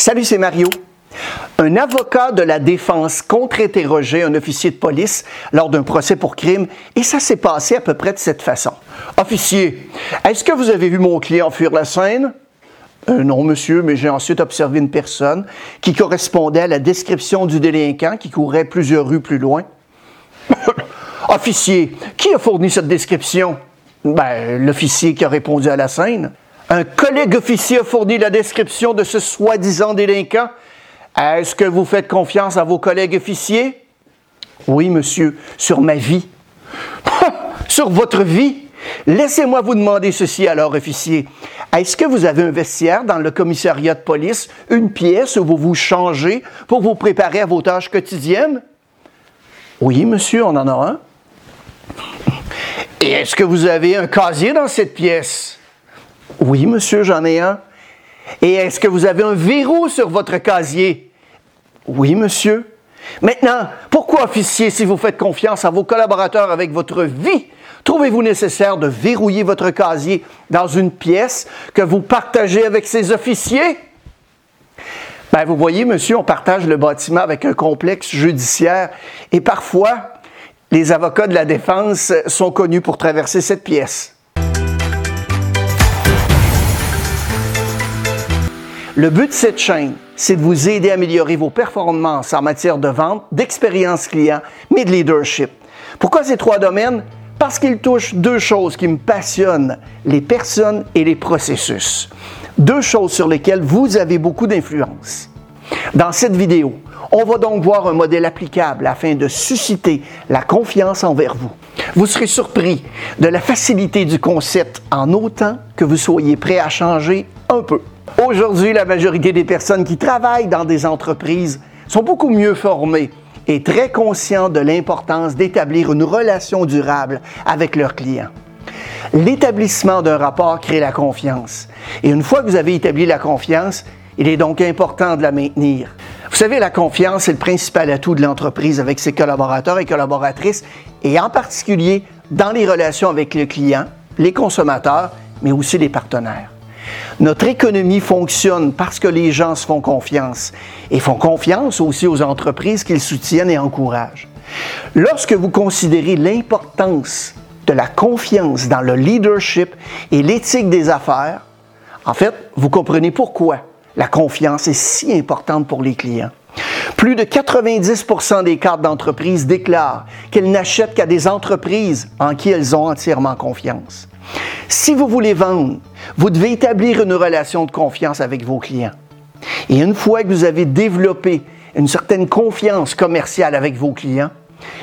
Salut, c'est Mario. Un avocat de la défense contre-interrogeait un officier de police lors d'un procès pour crime et ça s'est passé à peu près de cette façon. Officier, est-ce que vous avez vu mon client fuir la scène? Euh, non, monsieur, mais j'ai ensuite observé une personne qui correspondait à la description du délinquant qui courait plusieurs rues plus loin. Officier, qui a fourni cette description? Ben, l'officier qui a répondu à la scène. Un collègue officier a fourni la description de ce soi-disant délinquant. Est-ce que vous faites confiance à vos collègues officiers? Oui, monsieur, sur ma vie. sur votre vie? Laissez-moi vous demander ceci alors, officier. Est-ce que vous avez un vestiaire dans le commissariat de police, une pièce où vous vous changez pour vous préparer à vos tâches quotidiennes? Oui, monsieur, on en a un. Et est-ce que vous avez un casier dans cette pièce? Oui, monsieur, j'en ai un. Et est-ce que vous avez un verrou sur votre casier? Oui, monsieur. Maintenant, pourquoi, officier, si vous faites confiance à vos collaborateurs avec votre vie, trouvez-vous nécessaire de verrouiller votre casier dans une pièce que vous partagez avec ces officiers? Ben, vous voyez, monsieur, on partage le bâtiment avec un complexe judiciaire et parfois, les avocats de la défense sont connus pour traverser cette pièce. Le but de cette chaîne, c'est de vous aider à améliorer vos performances en matière de vente, d'expérience client, mais de leadership. Pourquoi ces trois domaines? Parce qu'ils touchent deux choses qui me passionnent, les personnes et les processus. Deux choses sur lesquelles vous avez beaucoup d'influence. Dans cette vidéo, on va donc voir un modèle applicable afin de susciter la confiance envers vous. Vous serez surpris de la facilité du concept en autant que vous soyez prêt à changer un peu. Aujourd'hui, la majorité des personnes qui travaillent dans des entreprises sont beaucoup mieux formées et très conscients de l'importance d'établir une relation durable avec leurs clients. L'établissement d'un rapport crée la confiance. Et une fois que vous avez établi la confiance, il est donc important de la maintenir. Vous savez, la confiance est le principal atout de l'entreprise avec ses collaborateurs et collaboratrices, et en particulier dans les relations avec le client, les consommateurs, mais aussi les partenaires. Notre économie fonctionne parce que les gens se font confiance et font confiance aussi aux entreprises qu'ils soutiennent et encouragent. Lorsque vous considérez l'importance de la confiance dans le leadership et l'éthique des affaires, en fait, vous comprenez pourquoi la confiance est si importante pour les clients. Plus de 90% des cartes d'entreprise déclarent qu'elles n'achètent qu'à des entreprises en qui elles ont entièrement confiance. Si vous voulez vendre, vous devez établir une relation de confiance avec vos clients. Et une fois que vous avez développé une certaine confiance commerciale avec vos clients,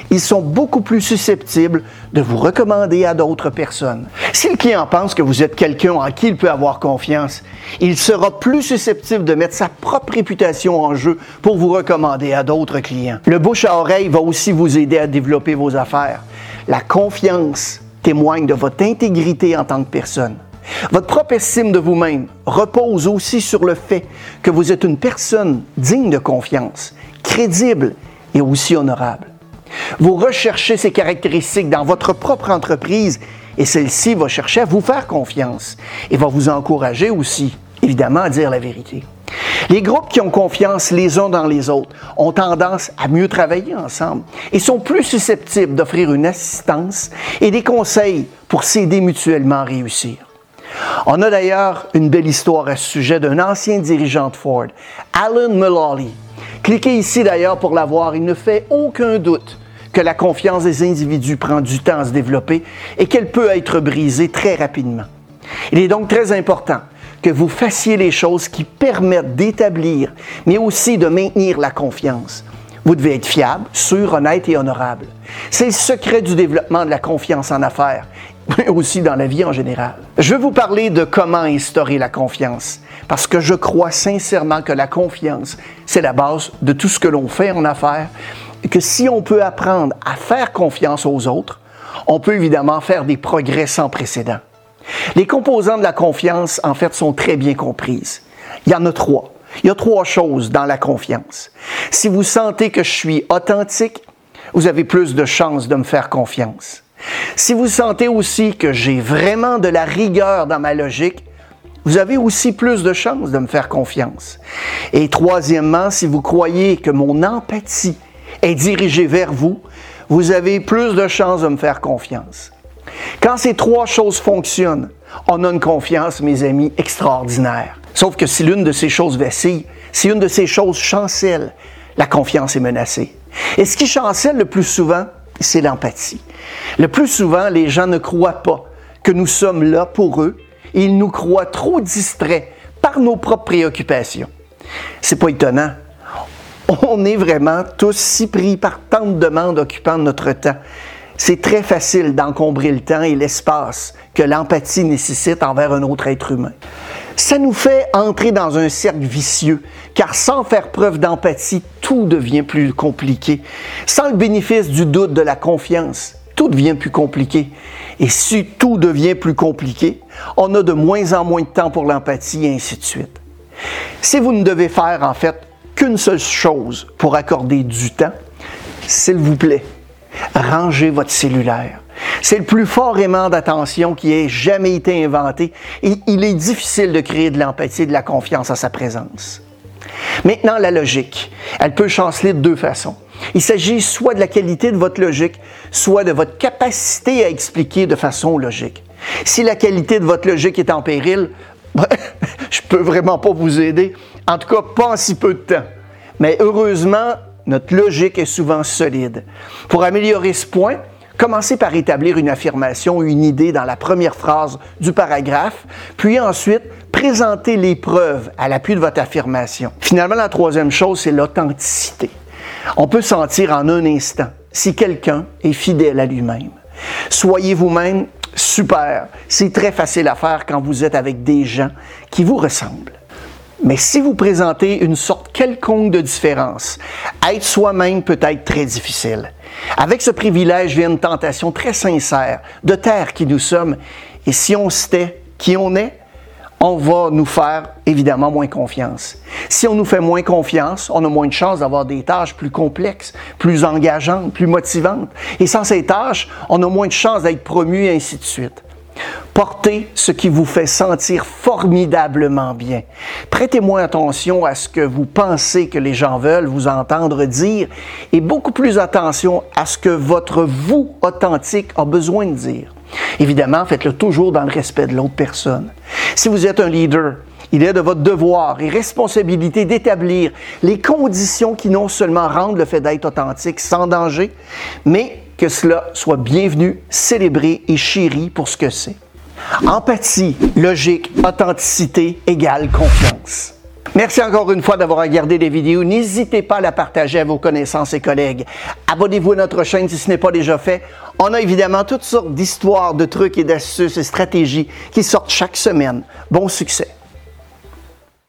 ils sont beaucoup plus susceptibles de vous recommander à d'autres personnes. Si le client pense que vous êtes quelqu'un en qui il peut avoir confiance, il sera plus susceptible de mettre sa propre réputation en jeu pour vous recommander à d'autres clients. Le bouche à oreille va aussi vous aider à développer vos affaires. La confiance témoigne de votre intégrité en tant que personne. Votre propre estime de vous-même repose aussi sur le fait que vous êtes une personne digne de confiance, crédible et aussi honorable. Vous recherchez ces caractéristiques dans votre propre entreprise et celle-ci va chercher à vous faire confiance et va vous encourager aussi, évidemment, à dire la vérité. Les groupes qui ont confiance les uns dans les autres ont tendance à mieux travailler ensemble et sont plus susceptibles d'offrir une assistance et des conseils pour s'aider mutuellement à réussir. On a d'ailleurs une belle histoire à ce sujet d'un ancien dirigeant de Ford, Alan Mulally. Cliquez ici d'ailleurs pour la voir. Il ne fait aucun doute que la confiance des individus prend du temps à se développer et qu'elle peut être brisée très rapidement. Il est donc très important que vous fassiez les choses qui permettent d'établir, mais aussi de maintenir la confiance. Vous devez être fiable, sûr, honnête et honorable. C'est le secret du développement de la confiance en affaires, mais aussi dans la vie en général. Je vais vous parler de comment instaurer la confiance, parce que je crois sincèrement que la confiance, c'est la base de tout ce que l'on fait en affaires, que si on peut apprendre à faire confiance aux autres, on peut évidemment faire des progrès sans précédent. Les composants de la confiance, en fait, sont très bien comprises. Il y en a trois. Il y a trois choses dans la confiance. Si vous sentez que je suis authentique, vous avez plus de chances de me faire confiance. Si vous sentez aussi que j'ai vraiment de la rigueur dans ma logique, vous avez aussi plus de chances de me faire confiance. Et troisièmement, si vous croyez que mon empathie est dirigée vers vous, vous avez plus de chances de me faire confiance. Quand ces trois choses fonctionnent, on a une confiance, mes amis, extraordinaire. Sauf que si l'une de ces choses vacille, si une de ces choses chancelle, la confiance est menacée. Et ce qui chancelle le plus souvent, c'est l'empathie. Le plus souvent, les gens ne croient pas que nous sommes là pour eux ils nous croient trop distraits par nos propres préoccupations. C'est pas étonnant. On est vraiment tous si pris par tant de demandes occupant notre temps. C'est très facile d'encombrer le temps et l'espace que l'empathie nécessite envers un autre être humain. Ça nous fait entrer dans un cercle vicieux, car sans faire preuve d'empathie, tout devient plus compliqué. Sans le bénéfice du doute, de la confiance, tout devient plus compliqué. Et si tout devient plus compliqué, on a de moins en moins de temps pour l'empathie et ainsi de suite. Si vous ne devez faire en fait qu'une seule chose pour accorder du temps, s'il vous plaît, rangez votre cellulaire. C'est le plus fort aimant d'attention qui ait jamais été inventé et il est difficile de créer de l'empathie et de la confiance à sa présence. Maintenant, la logique. Elle peut chanceler de deux façons. Il s'agit soit de la qualité de votre logique, soit de votre capacité à expliquer de façon logique. Si la qualité de votre logique est en péril, je peux vraiment pas vous aider. En tout cas, pas en si peu de temps. Mais heureusement, notre logique est souvent solide. Pour améliorer ce point, commencez par établir une affirmation ou une idée dans la première phrase du paragraphe, puis ensuite présenter les preuves à l'appui de votre affirmation. Finalement, la troisième chose, c'est l'authenticité. On peut sentir en un instant si quelqu'un est fidèle à lui-même. Soyez vous-même super. C'est très facile à faire quand vous êtes avec des gens qui vous ressemblent. Mais si vous présentez une sorte quelconque de différence, être soi-même peut être très difficile. Avec ce privilège vient une tentation très sincère de taire qui nous sommes. Et si on sait qui on est, on va nous faire évidemment moins confiance. Si on nous fait moins confiance, on a moins de chances d'avoir des tâches plus complexes, plus engageantes, plus motivantes. Et sans ces tâches, on a moins de chances d'être promu et ainsi de suite. Portez ce qui vous fait sentir formidablement bien. Prêtez moins attention à ce que vous pensez que les gens veulent vous entendre dire et beaucoup plus attention à ce que votre vous authentique a besoin de dire. Évidemment, faites-le toujours dans le respect de l'autre personne. Si vous êtes un leader, il est de votre devoir et responsabilité d'établir les conditions qui non seulement rendent le fait d'être authentique sans danger, mais que cela soit bienvenu, célébré et chéri pour ce que c'est. Empathie, logique, authenticité égale confiance. Merci encore une fois d'avoir regardé les vidéos. N'hésitez pas à la partager à vos connaissances et collègues. Abonnez-vous à notre chaîne si ce n'est pas déjà fait. On a évidemment toutes sortes d'histoires, de trucs et d'astuces et stratégies qui sortent chaque semaine. Bon succès!